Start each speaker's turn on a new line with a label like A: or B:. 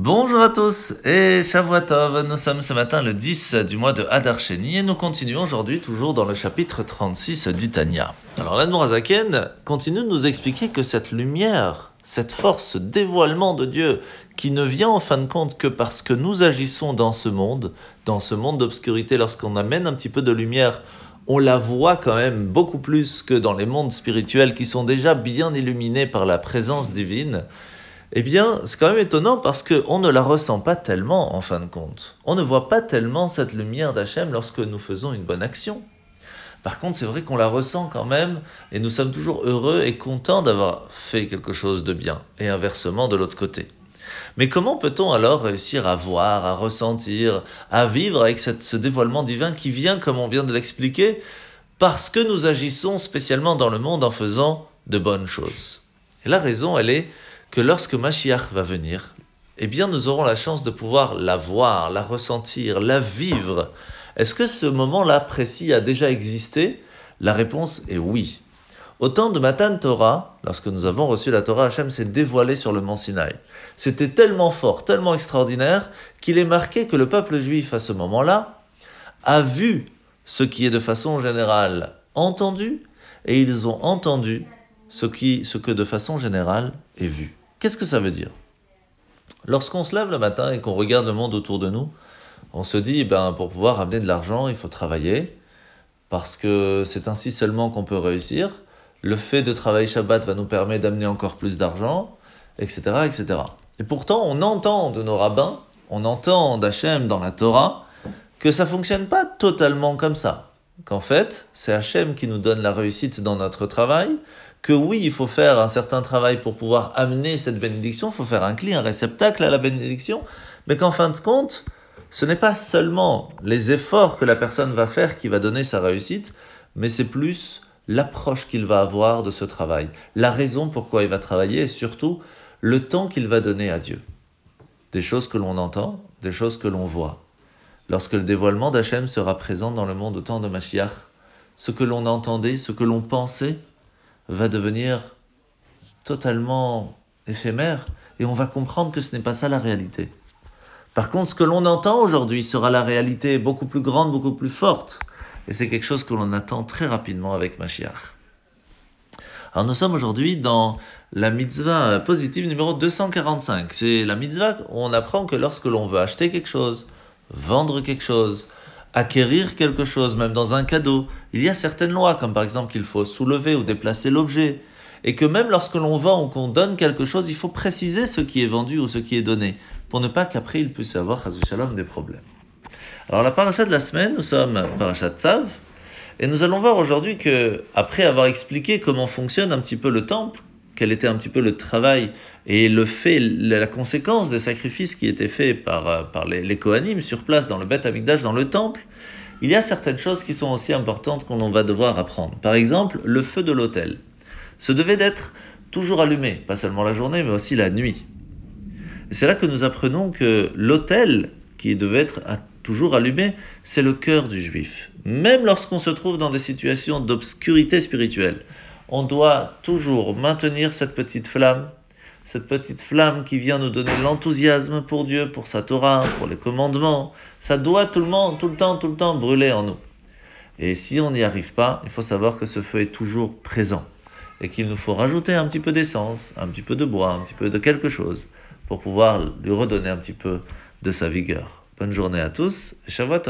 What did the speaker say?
A: Bonjour à tous et Shavuatov, nous sommes ce matin le 10 du mois de Hadar Sheni et nous continuons aujourd'hui toujours dans le chapitre 36 du Tanya. Alors l'Admorazaken continue de nous expliquer que cette lumière, cette force, ce dévoilement de Dieu qui ne vient en fin de compte que parce que nous agissons dans ce monde, dans ce monde d'obscurité, lorsqu'on amène un petit peu de lumière, on la voit quand même beaucoup plus que dans les mondes spirituels qui sont déjà bien illuminés par la présence divine eh bien, c'est quand même étonnant parce qu'on ne la ressent pas tellement en fin de compte. On ne voit pas tellement cette lumière d'Hachem lorsque nous faisons une bonne action. Par contre, c'est vrai qu'on la ressent quand même et nous sommes toujours heureux et contents d'avoir fait quelque chose de bien et inversement de l'autre côté. Mais comment peut-on alors réussir à voir, à ressentir, à vivre avec ce dévoilement divin qui vient, comme on vient de l'expliquer, parce que nous agissons spécialement dans le monde en faisant de bonnes choses? Et la raison, elle est que lorsque Mashiach va venir, eh bien nous aurons la chance de pouvoir la voir, la ressentir, la vivre. Est-ce que ce moment-là précis a déjà existé? La réponse est oui. Au temps de Matan Torah, lorsque nous avons reçu la Torah, Hachem s'est dévoilé sur le mont Sinaï. C'était tellement fort, tellement extraordinaire, qu'il est marqué que le peuple juif, à ce moment-là, a vu ce qui est de façon générale entendu, et ils ont entendu ce, ce que de façon générale est vu. Qu'est-ce que ça veut dire? Lorsqu'on se lève le matin et qu'on regarde le monde autour de nous, on se dit, ben, pour pouvoir amener de l'argent, il faut travailler, parce que c'est ainsi seulement qu'on peut réussir. Le fait de travailler Shabbat va nous permettre d'amener encore plus d'argent, etc., etc. Et pourtant, on entend de nos rabbins, on entend d'Hachem dans la Torah, que ça fonctionne pas totalement comme ça. Qu'en fait, c'est Hachem qui nous donne la réussite dans notre travail, que oui, il faut faire un certain travail pour pouvoir amener cette bénédiction, il faut faire un clé, un réceptacle à la bénédiction, mais qu'en fin de compte, ce n'est pas seulement les efforts que la personne va faire qui va donner sa réussite, mais c'est plus l'approche qu'il va avoir de ce travail, la raison pourquoi il va travailler et surtout le temps qu'il va donner à Dieu. Des choses que l'on entend, des choses que l'on voit. Lorsque le dévoilement d'Hachem sera présent dans le monde au temps de Mashiach, ce que l'on entendait, ce que l'on pensait, va devenir totalement éphémère et on va comprendre que ce n'est pas ça la réalité. Par contre, ce que l'on entend aujourd'hui sera la réalité beaucoup plus grande, beaucoup plus forte. Et c'est quelque chose que l'on attend très rapidement avec Mashiach. Alors nous sommes aujourd'hui dans la mitzvah positive numéro 245. C'est la mitzvah où on apprend que lorsque l'on veut acheter quelque chose, vendre quelque chose, acquérir quelque chose, même dans un cadeau, il y a certaines lois, comme par exemple qu'il faut soulever ou déplacer l'objet, et que même lorsque l'on vend ou qu'on donne quelque chose, il faut préciser ce qui est vendu ou ce qui est donné, pour ne pas qu'après il puisse avoir, shalom, des problèmes. Alors la paracha de la semaine, nous sommes paracha Tzav, et nous allons voir aujourd'hui que, après avoir expliqué comment fonctionne un petit peu le temple, quel était un petit peu le travail et le fait, la conséquence des sacrifices qui étaient faits par, euh, par les, les sur place dans le Beth Amikdash, dans le temple, il y a certaines choses qui sont aussi importantes qu'on va devoir apprendre. Par exemple, le feu de l'autel. Ce devait d'être toujours allumé, pas seulement la journée, mais aussi la nuit. c'est là que nous apprenons que l'autel, qui devait être toujours allumé, c'est le cœur du juif. Même lorsqu'on se trouve dans des situations d'obscurité spirituelle on doit toujours maintenir cette petite flamme, cette petite flamme qui vient nous donner l'enthousiasme pour Dieu, pour sa Torah, pour les commandements. Ça doit tout le monde, tout le temps, tout le temps brûler en nous. Et si on n'y arrive pas, il faut savoir que ce feu est toujours présent et qu'il nous faut rajouter un petit peu d'essence, un petit peu de bois, un petit peu de quelque chose pour pouvoir lui redonner un petit peu de sa vigueur. Bonne journée à tous et Shavuot